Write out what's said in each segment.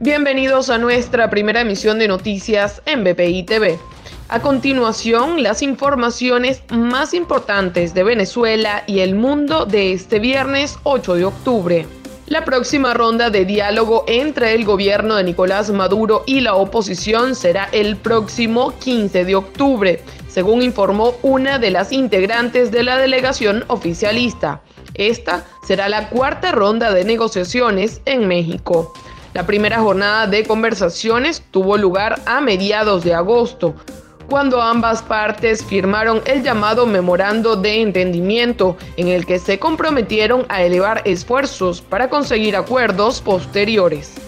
Bienvenidos a nuestra primera emisión de noticias en BPI TV. A continuación, las informaciones más importantes de Venezuela y el mundo de este viernes 8 de octubre. La próxima ronda de diálogo entre el gobierno de Nicolás Maduro y la oposición será el próximo 15 de octubre, según informó una de las integrantes de la delegación oficialista. Esta será la cuarta ronda de negociaciones en México. La primera jornada de conversaciones tuvo lugar a mediados de agosto, cuando ambas partes firmaron el llamado memorando de entendimiento en el que se comprometieron a elevar esfuerzos para conseguir acuerdos posteriores.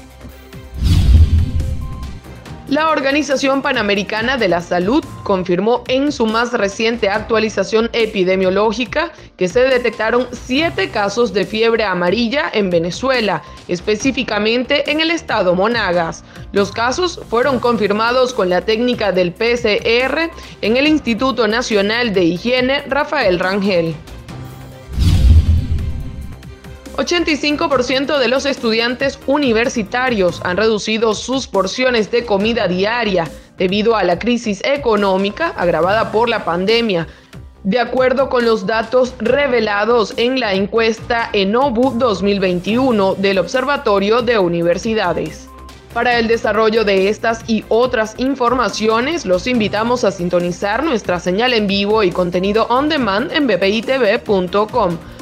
La Organización Panamericana de la Salud confirmó en su más reciente actualización epidemiológica que se detectaron siete casos de fiebre amarilla en Venezuela, específicamente en el estado Monagas. Los casos fueron confirmados con la técnica del PCR en el Instituto Nacional de Higiene Rafael Rangel. 85% de los estudiantes universitarios han reducido sus porciones de comida diaria debido a la crisis económica agravada por la pandemia, de acuerdo con los datos revelados en la encuesta ENOBU 2021 del Observatorio de Universidades. Para el desarrollo de estas y otras informaciones, los invitamos a sintonizar nuestra señal en vivo y contenido on demand en bpitv.com